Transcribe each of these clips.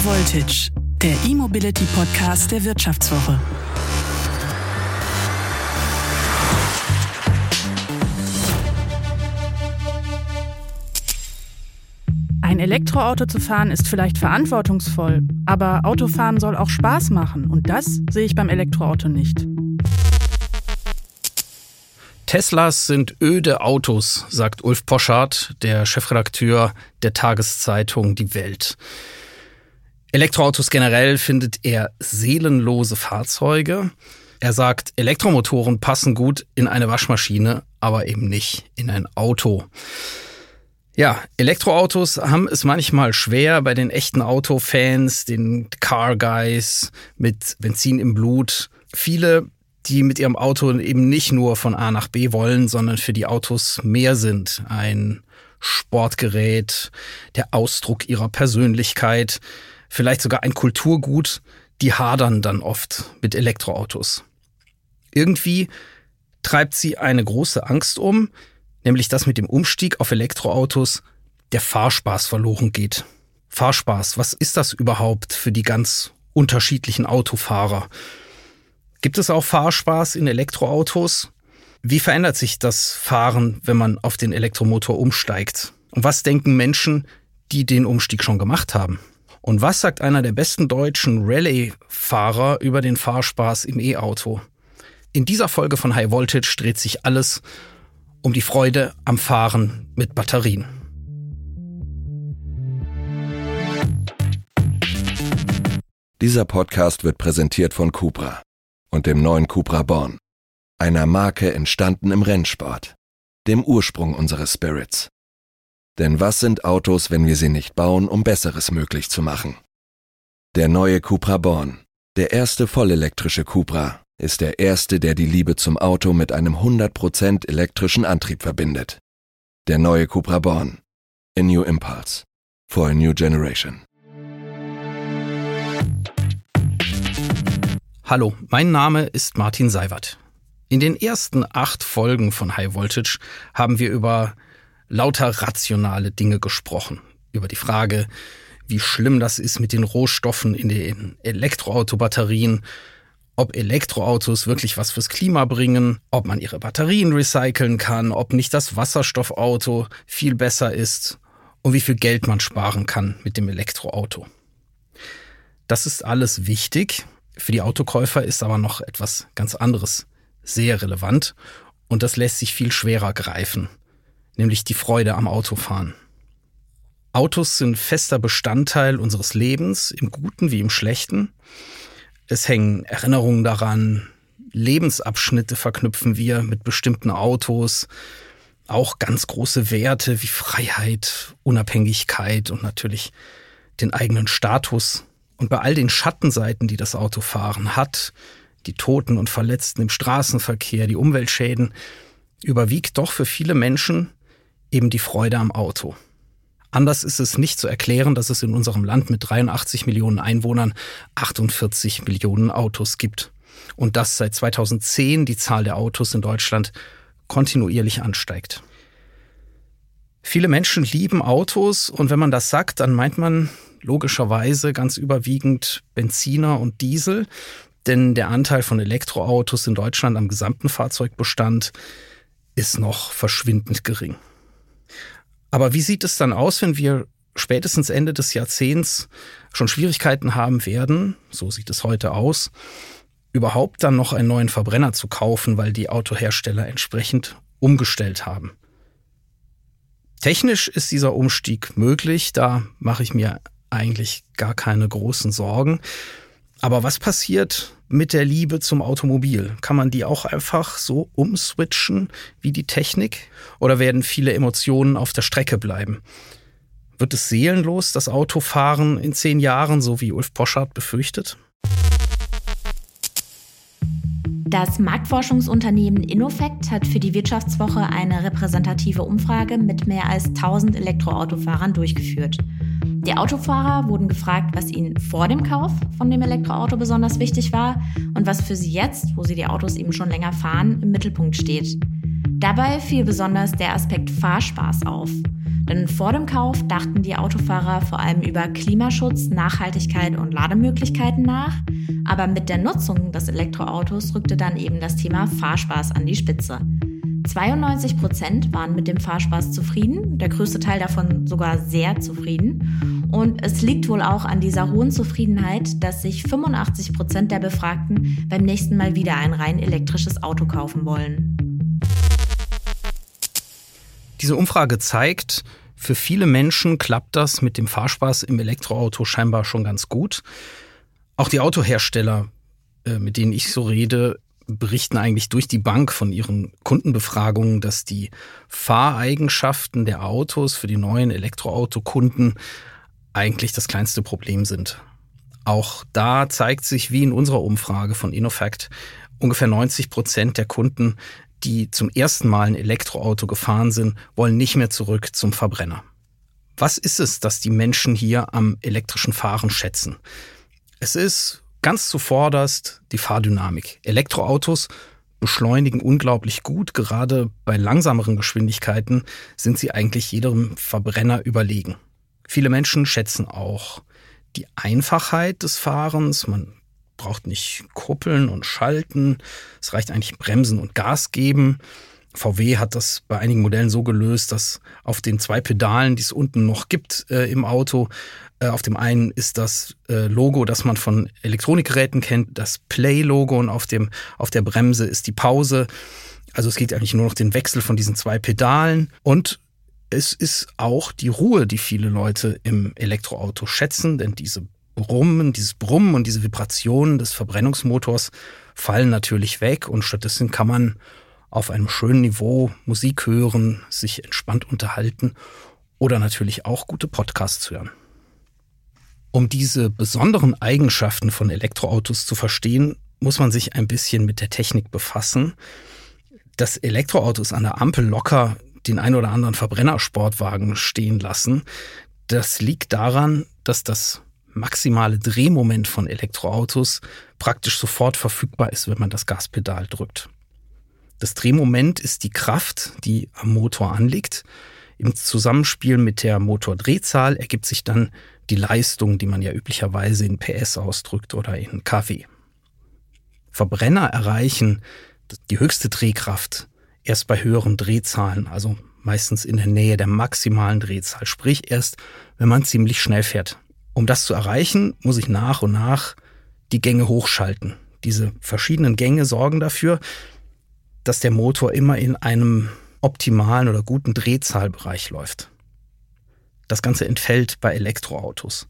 High Voltage, der E-Mobility Podcast der Wirtschaftswoche. Ein Elektroauto zu fahren ist vielleicht verantwortungsvoll, aber Autofahren soll auch Spaß machen und das sehe ich beim Elektroauto nicht. Teslas sind öde Autos, sagt Ulf Poschardt, der Chefredakteur der Tageszeitung Die Welt. Elektroautos generell findet er seelenlose Fahrzeuge. Er sagt, Elektromotoren passen gut in eine Waschmaschine, aber eben nicht in ein Auto. Ja, Elektroautos haben es manchmal schwer bei den echten Autofans, den Car Guys mit Benzin im Blut. Viele die mit ihrem Auto eben nicht nur von A nach B wollen, sondern für die Autos mehr sind. Ein Sportgerät, der Ausdruck ihrer Persönlichkeit, vielleicht sogar ein Kulturgut, die hadern dann oft mit Elektroautos. Irgendwie treibt sie eine große Angst um, nämlich dass mit dem Umstieg auf Elektroautos der Fahrspaß verloren geht. Fahrspaß, was ist das überhaupt für die ganz unterschiedlichen Autofahrer? Gibt es auch Fahrspaß in Elektroautos? Wie verändert sich das Fahren, wenn man auf den Elektromotor umsteigt? Und was denken Menschen, die den Umstieg schon gemacht haben? Und was sagt einer der besten deutschen Rallye-Fahrer über den Fahrspaß im E-Auto? In dieser Folge von High Voltage dreht sich alles um die Freude am Fahren mit Batterien. Dieser Podcast wird präsentiert von Cupra und dem neuen Cupra Born, einer Marke entstanden im Rennsport, dem Ursprung unseres Spirits. Denn was sind Autos, wenn wir sie nicht bauen, um Besseres möglich zu machen? Der neue Cupra Born, der erste vollelektrische Cupra, ist der erste, der die Liebe zum Auto mit einem 100% elektrischen Antrieb verbindet. Der neue Cupra Born, a new impulse, for a new generation. Hallo, mein Name ist Martin Seiwert. In den ersten acht Folgen von High Voltage haben wir über lauter rationale Dinge gesprochen. Über die Frage, wie schlimm das ist mit den Rohstoffen in den Elektroautobatterien, ob Elektroautos wirklich was fürs Klima bringen, ob man ihre Batterien recyceln kann, ob nicht das Wasserstoffauto viel besser ist und wie viel Geld man sparen kann mit dem Elektroauto. Das ist alles wichtig, für die Autokäufer ist aber noch etwas ganz anderes sehr relevant und das lässt sich viel schwerer greifen, nämlich die Freude am Autofahren. Autos sind fester Bestandteil unseres Lebens, im Guten wie im Schlechten. Es hängen Erinnerungen daran, Lebensabschnitte verknüpfen wir mit bestimmten Autos, auch ganz große Werte wie Freiheit, Unabhängigkeit und natürlich den eigenen Status und bei all den Schattenseiten, die das Autofahren hat, die Toten und Verletzten im Straßenverkehr, die Umweltschäden, überwiegt doch für viele Menschen eben die Freude am Auto. Anders ist es nicht zu erklären, dass es in unserem Land mit 83 Millionen Einwohnern 48 Millionen Autos gibt. Und dass seit 2010 die Zahl der Autos in Deutschland kontinuierlich ansteigt. Viele Menschen lieben Autos und wenn man das sagt, dann meint man logischerweise ganz überwiegend Benziner und Diesel, denn der Anteil von Elektroautos in Deutschland am gesamten Fahrzeugbestand ist noch verschwindend gering. Aber wie sieht es dann aus, wenn wir spätestens Ende des Jahrzehnts schon Schwierigkeiten haben werden, so sieht es heute aus, überhaupt dann noch einen neuen Verbrenner zu kaufen, weil die Autohersteller entsprechend umgestellt haben. Technisch ist dieser Umstieg möglich, da mache ich mir eigentlich gar keine großen Sorgen. Aber was passiert mit der Liebe zum Automobil? Kann man die auch einfach so umswitchen wie die Technik? Oder werden viele Emotionen auf der Strecke bleiben? Wird es seelenlos, das Autofahren in zehn Jahren, so wie Ulf Poschardt befürchtet? Das Marktforschungsunternehmen Innofect hat für die Wirtschaftswoche eine repräsentative Umfrage mit mehr als 1000 Elektroautofahrern durchgeführt. Die Autofahrer wurden gefragt, was ihnen vor dem Kauf von dem Elektroauto besonders wichtig war und was für sie jetzt, wo sie die Autos eben schon länger fahren, im Mittelpunkt steht. Dabei fiel besonders der Aspekt Fahrspaß auf. Denn vor dem Kauf dachten die Autofahrer vor allem über Klimaschutz, Nachhaltigkeit und Lademöglichkeiten nach. Aber mit der Nutzung des Elektroautos rückte dann eben das Thema Fahrspaß an die Spitze. 92 Prozent waren mit dem Fahrspaß zufrieden, der größte Teil davon sogar sehr zufrieden. Und es liegt wohl auch an dieser hohen Zufriedenheit, dass sich 85 Prozent der Befragten beim nächsten Mal wieder ein rein elektrisches Auto kaufen wollen. Diese Umfrage zeigt, für viele Menschen klappt das mit dem Fahrspaß im Elektroauto scheinbar schon ganz gut. Auch die Autohersteller, äh, mit denen ich so rede, berichten eigentlich durch die Bank von ihren Kundenbefragungen, dass die Fahreigenschaften der Autos für die neuen Elektroautokunden eigentlich das kleinste Problem sind. Auch da zeigt sich, wie in unserer Umfrage von InnoFact, ungefähr 90 Prozent der Kunden die zum ersten Mal ein Elektroauto gefahren sind, wollen nicht mehr zurück zum Verbrenner. Was ist es, dass die Menschen hier am elektrischen Fahren schätzen? Es ist ganz zuvorderst die Fahrdynamik. Elektroautos beschleunigen unglaublich gut. Gerade bei langsameren Geschwindigkeiten sind sie eigentlich jedem Verbrenner überlegen. Viele Menschen schätzen auch die Einfachheit des Fahrens. Man braucht nicht kuppeln und schalten. Es reicht eigentlich bremsen und Gas geben. VW hat das bei einigen Modellen so gelöst, dass auf den zwei Pedalen, die es unten noch gibt äh, im Auto, auf dem einen ist das äh, Logo, das man von Elektronikgeräten kennt, das Play-Logo und auf dem auf der Bremse ist die Pause. Also es geht eigentlich nur noch den Wechsel von diesen zwei Pedalen und es ist auch die Ruhe, die viele Leute im Elektroauto schätzen, denn diese Brummen, dieses Brummen und diese Vibrationen des Verbrennungsmotors fallen natürlich weg und stattdessen kann man auf einem schönen Niveau Musik hören, sich entspannt unterhalten oder natürlich auch gute Podcasts hören. Um diese besonderen Eigenschaften von Elektroautos zu verstehen, muss man sich ein bisschen mit der Technik befassen. Dass Elektroautos an der Ampel locker den ein oder anderen Verbrennersportwagen stehen lassen, das liegt daran, dass das maximale Drehmoment von Elektroautos praktisch sofort verfügbar ist, wenn man das Gaspedal drückt. Das Drehmoment ist die Kraft, die am Motor anliegt. Im Zusammenspiel mit der Motordrehzahl ergibt sich dann die Leistung, die man ja üblicherweise in PS ausdrückt oder in kW. Verbrenner erreichen die höchste Drehkraft erst bei höheren Drehzahlen, also meistens in der Nähe der maximalen Drehzahl, sprich erst, wenn man ziemlich schnell fährt. Um das zu erreichen, muss ich nach und nach die Gänge hochschalten. Diese verschiedenen Gänge sorgen dafür, dass der Motor immer in einem optimalen oder guten Drehzahlbereich läuft. Das Ganze entfällt bei Elektroautos.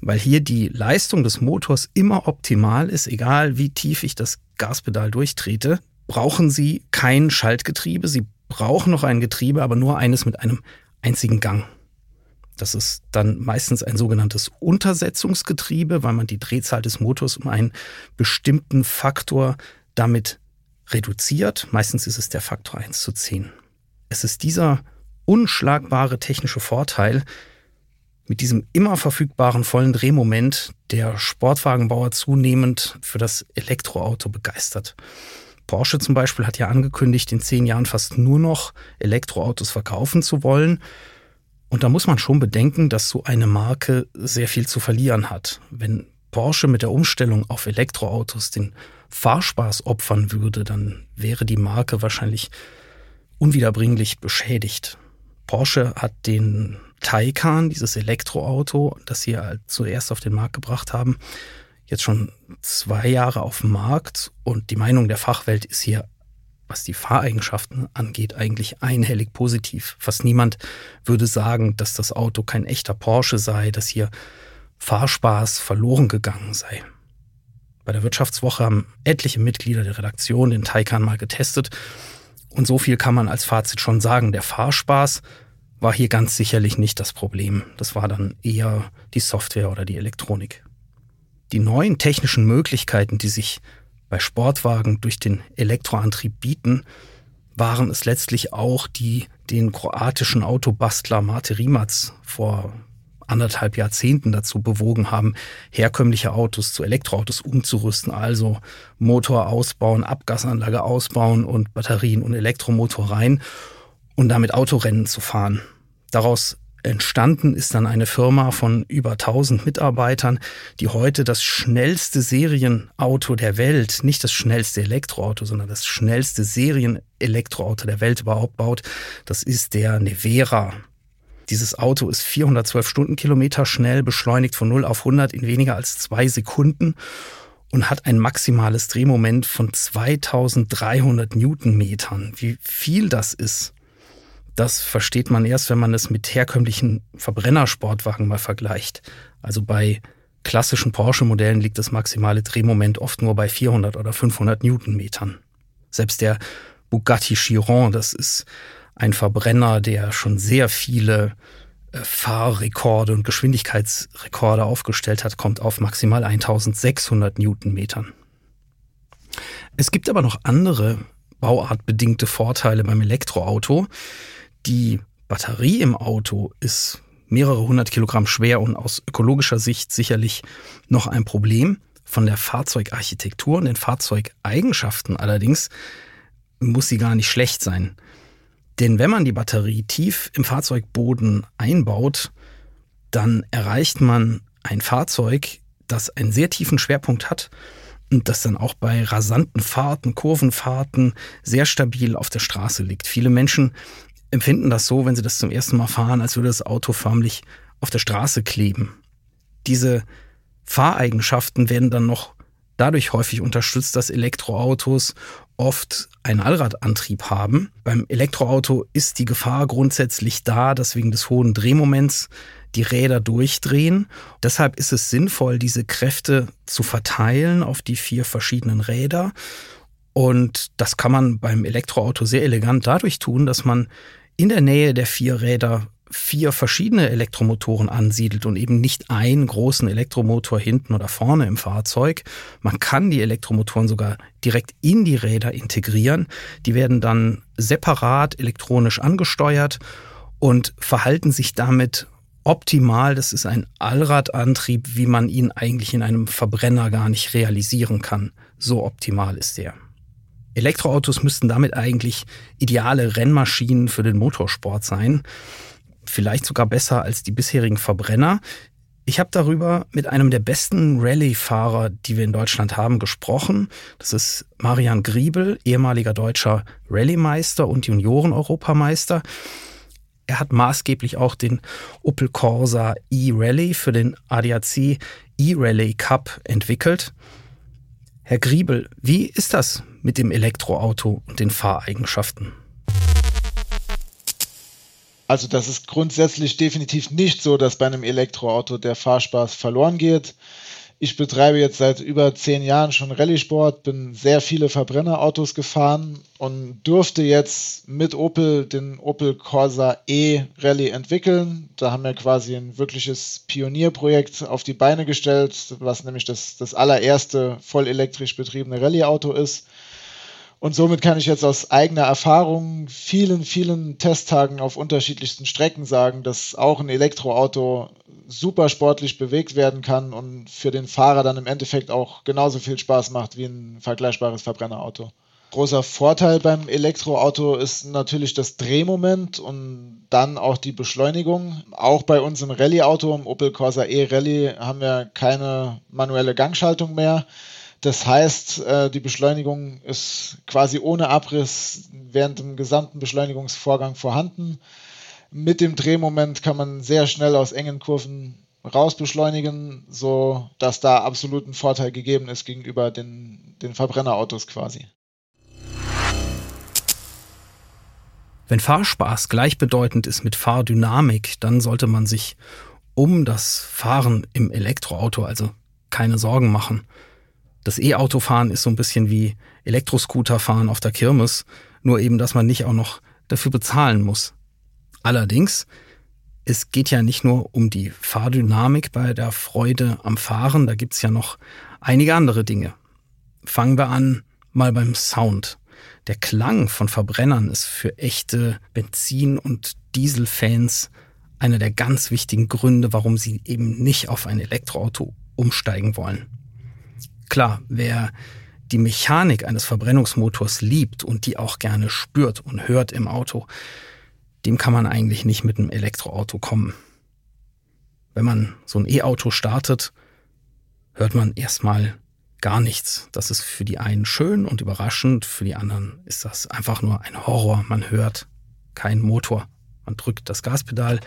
Weil hier die Leistung des Motors immer optimal ist, egal wie tief ich das Gaspedal durchtrete, brauchen Sie kein Schaltgetriebe. Sie brauchen noch ein Getriebe, aber nur eines mit einem einzigen Gang. Das ist dann meistens ein sogenanntes Untersetzungsgetriebe, weil man die Drehzahl des Motors um einen bestimmten Faktor damit reduziert. Meistens ist es der Faktor 1 zu 10. Es ist dieser unschlagbare technische Vorteil mit diesem immer verfügbaren vollen Drehmoment, der Sportwagenbauer zunehmend für das Elektroauto begeistert. Porsche zum Beispiel hat ja angekündigt, in zehn Jahren fast nur noch Elektroautos verkaufen zu wollen. Und da muss man schon bedenken, dass so eine Marke sehr viel zu verlieren hat. Wenn Porsche mit der Umstellung auf Elektroautos den Fahrspaß opfern würde, dann wäre die Marke wahrscheinlich unwiederbringlich beschädigt. Porsche hat den Taycan, dieses Elektroauto, das sie ja zuerst auf den Markt gebracht haben, jetzt schon zwei Jahre auf dem Markt und die Meinung der Fachwelt ist hier was die Fahreigenschaften angeht, eigentlich einhellig positiv. Fast niemand würde sagen, dass das Auto kein echter Porsche sei, dass hier Fahrspaß verloren gegangen sei. Bei der Wirtschaftswoche haben etliche Mitglieder der Redaktion den Taycan mal getestet und so viel kann man als Fazit schon sagen. Der Fahrspaß war hier ganz sicherlich nicht das Problem. Das war dann eher die Software oder die Elektronik. Die neuen technischen Möglichkeiten, die sich bei Sportwagen durch den Elektroantrieb bieten, waren es letztlich auch, die den kroatischen Autobastler Mate Rimac vor anderthalb Jahrzehnten dazu bewogen haben, herkömmliche Autos zu Elektroautos umzurüsten, also Motor ausbauen, Abgasanlage ausbauen und Batterien und Elektromotor rein und damit Autorennen zu fahren. Daraus entstanden ist dann eine Firma von über 1000 Mitarbeitern, die heute das schnellste Serienauto der Welt, nicht das schnellste Elektroauto, sondern das schnellste Serienelektroauto der Welt überhaupt baut. Das ist der Nevera. Dieses Auto ist 412 Stundenkilometer schnell, beschleunigt von 0 auf 100 in weniger als zwei Sekunden und hat ein maximales Drehmoment von 2300 Newtonmetern. Wie viel das ist, das versteht man erst, wenn man es mit herkömmlichen Verbrennersportwagen mal vergleicht. Also bei klassischen Porsche-Modellen liegt das maximale Drehmoment oft nur bei 400 oder 500 Newtonmetern. Selbst der Bugatti Chiron, das ist ein Verbrenner, der schon sehr viele äh, Fahrrekorde und Geschwindigkeitsrekorde aufgestellt hat, kommt auf maximal 1600 Newtonmetern. Es gibt aber noch andere bauartbedingte Vorteile beim Elektroauto. Die Batterie im Auto ist mehrere hundert Kilogramm schwer und aus ökologischer Sicht sicherlich noch ein Problem. Von der Fahrzeugarchitektur und den Fahrzeugeigenschaften allerdings muss sie gar nicht schlecht sein. Denn wenn man die Batterie tief im Fahrzeugboden einbaut, dann erreicht man ein Fahrzeug, das einen sehr tiefen Schwerpunkt hat und das dann auch bei rasanten Fahrten, Kurvenfahrten sehr stabil auf der Straße liegt. Viele Menschen empfinden das so, wenn sie das zum ersten Mal fahren, als würde das Auto förmlich auf der Straße kleben. Diese Fahreigenschaften werden dann noch dadurch häufig unterstützt, dass Elektroautos oft einen Allradantrieb haben. Beim Elektroauto ist die Gefahr grundsätzlich da, dass wegen des hohen Drehmoments die Räder durchdrehen. Deshalb ist es sinnvoll, diese Kräfte zu verteilen auf die vier verschiedenen Räder. Und das kann man beim Elektroauto sehr elegant dadurch tun, dass man in der Nähe der vier Räder vier verschiedene Elektromotoren ansiedelt und eben nicht einen großen Elektromotor hinten oder vorne im Fahrzeug. Man kann die Elektromotoren sogar direkt in die Räder integrieren. Die werden dann separat elektronisch angesteuert und verhalten sich damit optimal. Das ist ein Allradantrieb, wie man ihn eigentlich in einem Verbrenner gar nicht realisieren kann. So optimal ist der. Elektroautos müssten damit eigentlich ideale Rennmaschinen für den Motorsport sein vielleicht sogar besser als die bisherigen Verbrenner. Ich habe darüber mit einem der besten Rallye-Fahrer, die wir in Deutschland haben, gesprochen. Das ist Marian Griebel, ehemaliger deutscher Rallye-Meister und Junioren-Europameister. Er hat maßgeblich auch den Opel Corsa e-Rally für den ADAC e-Rally Cup entwickelt. Herr Griebel, wie ist das mit dem Elektroauto und den Fahreigenschaften? Also das ist grundsätzlich definitiv nicht so, dass bei einem Elektroauto der Fahrspaß verloren geht. Ich betreibe jetzt seit über zehn Jahren schon Rallye-Sport, bin sehr viele Verbrennerautos gefahren und durfte jetzt mit Opel den Opel Corsa E Rallye entwickeln. Da haben wir quasi ein wirkliches Pionierprojekt auf die Beine gestellt, was nämlich das, das allererste voll elektrisch betriebene Rallye-Auto ist. Und somit kann ich jetzt aus eigener Erfahrung vielen, vielen Testtagen auf unterschiedlichsten Strecken sagen, dass auch ein Elektroauto super sportlich bewegt werden kann und für den Fahrer dann im Endeffekt auch genauso viel Spaß macht wie ein vergleichbares Verbrennerauto. Großer Vorteil beim Elektroauto ist natürlich das Drehmoment und dann auch die Beschleunigung. Auch bei unserem Rallye-Auto, im Opel Corsa E Rallye, haben wir keine manuelle Gangschaltung mehr. Das heißt, äh, die Beschleunigung ist quasi ohne Abriss während dem gesamten Beschleunigungsvorgang vorhanden. Mit dem Drehmoment kann man sehr schnell aus engen Kurven raus beschleunigen, so dass da absolut ein Vorteil gegeben ist gegenüber den, den Verbrennerautos quasi. Wenn Fahrspaß gleichbedeutend ist mit Fahrdynamik, dann sollte man sich um das Fahren im Elektroauto also keine Sorgen machen. Das E-Autofahren ist so ein bisschen wie Elektroscooterfahren auf der Kirmes, nur eben, dass man nicht auch noch dafür bezahlen muss. Allerdings, es geht ja nicht nur um die Fahrdynamik bei der Freude am Fahren, da gibt's ja noch einige andere Dinge. Fangen wir an mal beim Sound. Der Klang von Verbrennern ist für echte Benzin- und Dieselfans einer der ganz wichtigen Gründe, warum sie eben nicht auf ein Elektroauto umsteigen wollen. Klar, wer die Mechanik eines Verbrennungsmotors liebt und die auch gerne spürt und hört im Auto, dem kann man eigentlich nicht mit einem Elektroauto kommen. Wenn man so ein E-Auto startet, hört man erstmal gar nichts. Das ist für die einen schön und überraschend, für die anderen ist das einfach nur ein Horror. Man hört keinen Motor. Man drückt das Gaspedal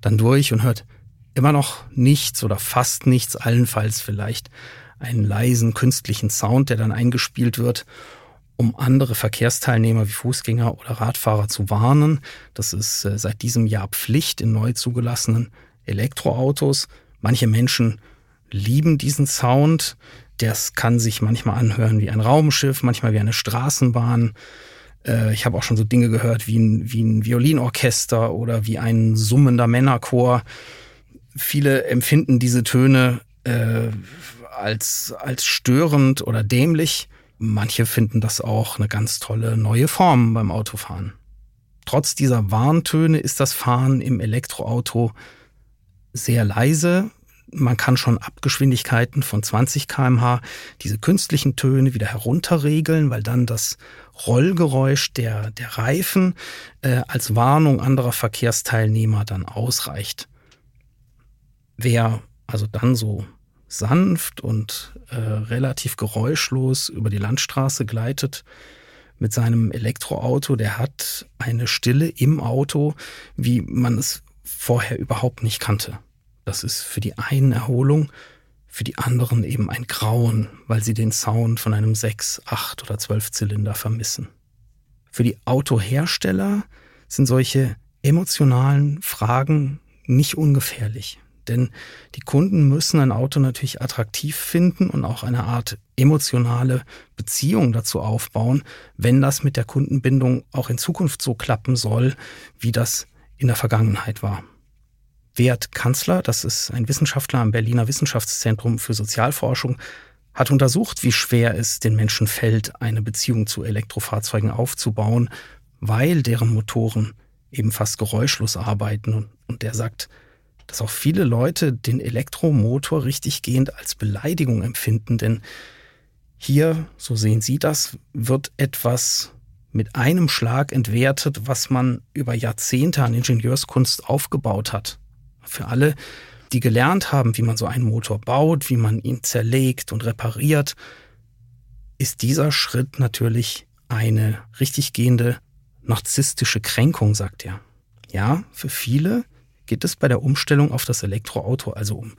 dann durch und hört immer noch nichts oder fast nichts, allenfalls vielleicht einen leisen künstlichen Sound, der dann eingespielt wird, um andere Verkehrsteilnehmer wie Fußgänger oder Radfahrer zu warnen. Das ist äh, seit diesem Jahr Pflicht in neu zugelassenen Elektroautos. Manche Menschen lieben diesen Sound. Das kann sich manchmal anhören wie ein Raumschiff, manchmal wie eine Straßenbahn. Äh, ich habe auch schon so Dinge gehört wie ein, wie ein Violinorchester oder wie ein summender Männerchor. Viele empfinden diese Töne äh, als, als störend oder dämlich. Manche finden das auch eine ganz tolle neue Form beim Autofahren. Trotz dieser Warntöne ist das Fahren im Elektroauto sehr leise. Man kann schon ab Geschwindigkeiten von 20 kmh diese künstlichen Töne wieder herunterregeln, weil dann das Rollgeräusch der, der Reifen äh, als Warnung anderer Verkehrsteilnehmer dann ausreicht. Wer also dann so sanft und äh, relativ geräuschlos über die Landstraße gleitet mit seinem Elektroauto, der hat eine Stille im Auto, wie man es vorher überhaupt nicht kannte. Das ist für die einen Erholung, für die anderen eben ein Grauen, weil sie den Sound von einem 6, 8 oder 12 Zylinder vermissen. Für die Autohersteller sind solche emotionalen Fragen nicht ungefährlich. Denn die Kunden müssen ein Auto natürlich attraktiv finden und auch eine Art emotionale Beziehung dazu aufbauen, wenn das mit der Kundenbindung auch in Zukunft so klappen soll, wie das in der Vergangenheit war. Wert Kanzler, das ist ein Wissenschaftler am Berliner Wissenschaftszentrum für Sozialforschung, hat untersucht, wie schwer es den Menschen fällt, eine Beziehung zu Elektrofahrzeugen aufzubauen, weil deren Motoren eben fast geräuschlos arbeiten. Und der sagt, dass auch viele Leute den Elektromotor richtiggehend als Beleidigung empfinden, denn hier, so sehen Sie das, wird etwas mit einem Schlag entwertet, was man über Jahrzehnte an Ingenieurskunst aufgebaut hat. Für alle, die gelernt haben, wie man so einen Motor baut, wie man ihn zerlegt und repariert, ist dieser Schritt natürlich eine richtiggehende narzisstische Kränkung, sagt er. Ja, für viele geht es bei der Umstellung auf das Elektroauto also um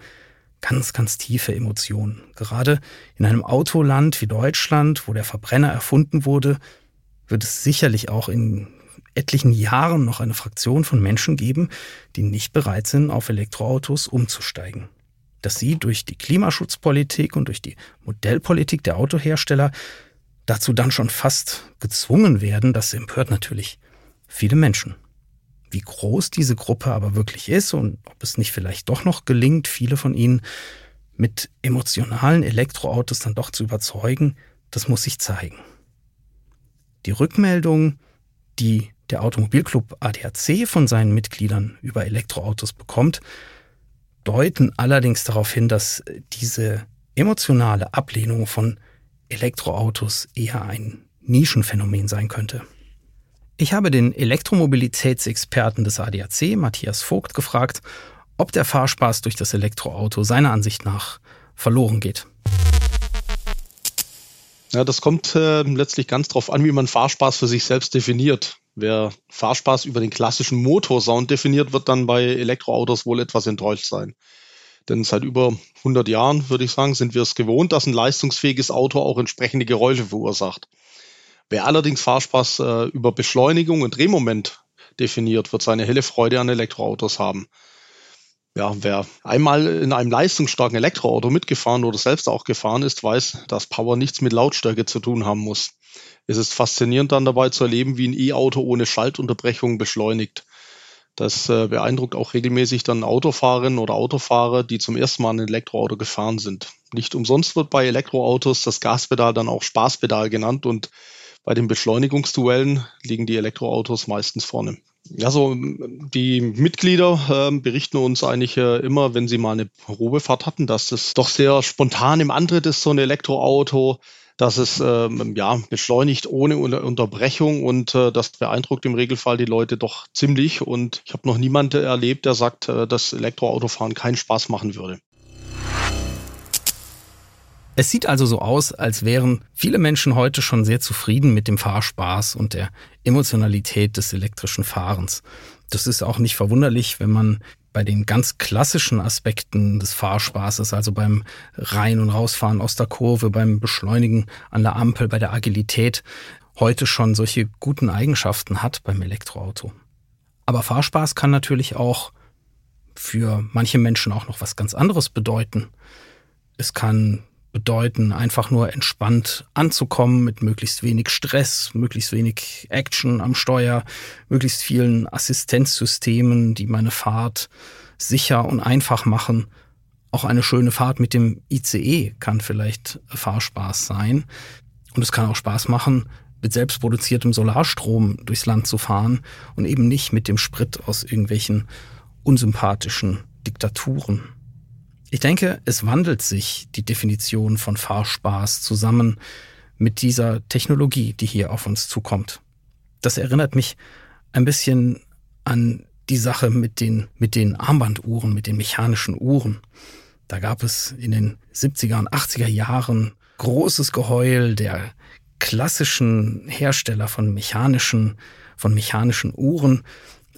ganz, ganz tiefe Emotionen. Gerade in einem Autoland wie Deutschland, wo der Verbrenner erfunden wurde, wird es sicherlich auch in etlichen Jahren noch eine Fraktion von Menschen geben, die nicht bereit sind, auf Elektroautos umzusteigen. Dass sie durch die Klimaschutzpolitik und durch die Modellpolitik der Autohersteller dazu dann schon fast gezwungen werden, das empört natürlich viele Menschen. Wie groß diese Gruppe aber wirklich ist und ob es nicht vielleicht doch noch gelingt, viele von ihnen mit emotionalen Elektroautos dann doch zu überzeugen, das muss sich zeigen. Die Rückmeldung, die der Automobilclub ADAC von seinen Mitgliedern über Elektroautos bekommt, deuten allerdings darauf hin, dass diese emotionale Ablehnung von Elektroautos eher ein Nischenphänomen sein könnte. Ich habe den Elektromobilitätsexperten des ADAC, Matthias Vogt, gefragt, ob der Fahrspaß durch das Elektroauto seiner Ansicht nach verloren geht. Ja, das kommt äh, letztlich ganz darauf an, wie man Fahrspaß für sich selbst definiert. Wer Fahrspaß über den klassischen Motorsound definiert, wird dann bei Elektroautos wohl etwas enttäuscht sein. Denn seit über 100 Jahren, würde ich sagen, sind wir es gewohnt, dass ein leistungsfähiges Auto auch entsprechende Geräusche verursacht. Wer allerdings Fahrspaß äh, über Beschleunigung und Drehmoment definiert, wird seine helle Freude an Elektroautos haben. Ja, wer einmal in einem leistungsstarken Elektroauto mitgefahren oder selbst auch gefahren ist, weiß, dass Power nichts mit Lautstärke zu tun haben muss. Es ist faszinierend dann dabei zu erleben, wie ein E-Auto ohne Schaltunterbrechung beschleunigt. Das äh, beeindruckt auch regelmäßig dann Autofahrerinnen oder Autofahrer, die zum ersten Mal ein Elektroauto gefahren sind. Nicht umsonst wird bei Elektroautos das Gaspedal dann auch Spaßpedal genannt und bei den Beschleunigungsduellen liegen die Elektroautos meistens vorne. Also die Mitglieder äh, berichten uns eigentlich äh, immer, wenn sie mal eine Probefahrt hatten, dass es doch sehr spontan im Antritt ist, so ein Elektroauto, dass es ähm, ja beschleunigt ohne Unterbrechung und äh, das beeindruckt im Regelfall die Leute doch ziemlich. Und ich habe noch niemanden erlebt, der sagt, äh, dass Elektroautofahren keinen Spaß machen würde. Es sieht also so aus, als wären viele Menschen heute schon sehr zufrieden mit dem Fahrspaß und der Emotionalität des elektrischen Fahrens. Das ist auch nicht verwunderlich, wenn man bei den ganz klassischen Aspekten des Fahrspaßes, also beim Rein- und Rausfahren aus der Kurve, beim Beschleunigen an der Ampel, bei der Agilität, heute schon solche guten Eigenschaften hat beim Elektroauto. Aber Fahrspaß kann natürlich auch für manche Menschen auch noch was ganz anderes bedeuten. Es kann bedeuten, einfach nur entspannt anzukommen mit möglichst wenig Stress, möglichst wenig Action am Steuer, möglichst vielen Assistenzsystemen, die meine Fahrt sicher und einfach machen. Auch eine schöne Fahrt mit dem ICE kann vielleicht Fahrspaß sein. Und es kann auch Spaß machen, mit selbstproduziertem Solarstrom durchs Land zu fahren und eben nicht mit dem Sprit aus irgendwelchen unsympathischen Diktaturen. Ich denke, es wandelt sich die Definition von Fahrspaß zusammen mit dieser Technologie, die hier auf uns zukommt. Das erinnert mich ein bisschen an die Sache mit den, mit den Armbanduhren, mit den mechanischen Uhren. Da gab es in den 70er und 80er Jahren großes Geheul der klassischen Hersteller von mechanischen, von mechanischen Uhren,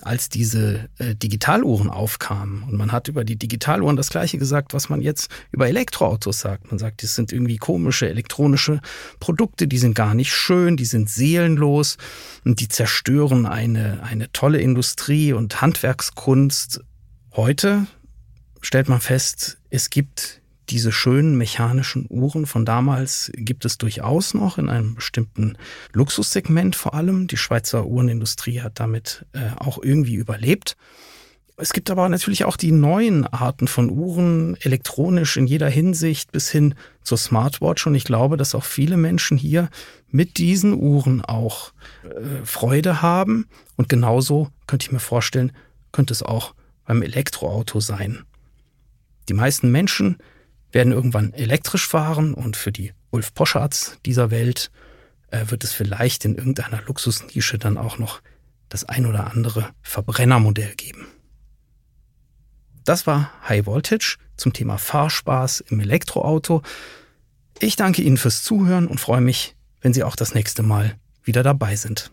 als diese äh, Digitaluhren aufkamen. Und man hat über die Digitaluhren das Gleiche gesagt, was man jetzt über Elektroautos sagt. Man sagt, das sind irgendwie komische elektronische Produkte, die sind gar nicht schön, die sind seelenlos und die zerstören eine, eine tolle Industrie und Handwerkskunst. Heute stellt man fest, es gibt diese schönen mechanischen Uhren von damals gibt es durchaus noch in einem bestimmten Luxussegment vor allem. Die Schweizer Uhrenindustrie hat damit äh, auch irgendwie überlebt. Es gibt aber natürlich auch die neuen Arten von Uhren, elektronisch in jeder Hinsicht bis hin zur Smartwatch. Und ich glaube, dass auch viele Menschen hier mit diesen Uhren auch äh, Freude haben. Und genauso könnte ich mir vorstellen, könnte es auch beim Elektroauto sein. Die meisten Menschen werden irgendwann elektrisch fahren und für die Ulf Poschards dieser Welt äh, wird es vielleicht in irgendeiner Luxusnische dann auch noch das ein oder andere Verbrennermodell geben. Das war High Voltage zum Thema Fahrspaß im Elektroauto. Ich danke Ihnen fürs Zuhören und freue mich, wenn Sie auch das nächste Mal wieder dabei sind.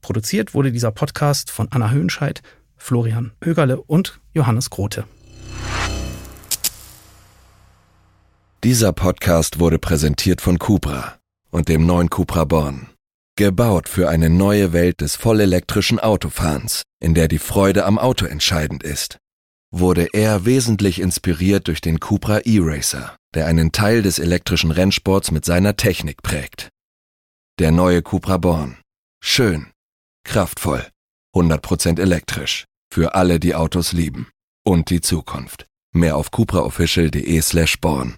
Produziert wurde dieser Podcast von Anna Höhnscheid, Florian Högerle und Johannes Grote. Dieser Podcast wurde präsentiert von Cupra und dem neuen Cupra Born. Gebaut für eine neue Welt des vollelektrischen Autofahrens, in der die Freude am Auto entscheidend ist. Wurde er wesentlich inspiriert durch den Cupra E-Racer, der einen Teil des elektrischen Rennsports mit seiner Technik prägt. Der neue Cupra Born. Schön, kraftvoll, 100% elektrisch. Für alle, die Autos lieben. Und die Zukunft. Mehr auf cupraofficial.de slash born.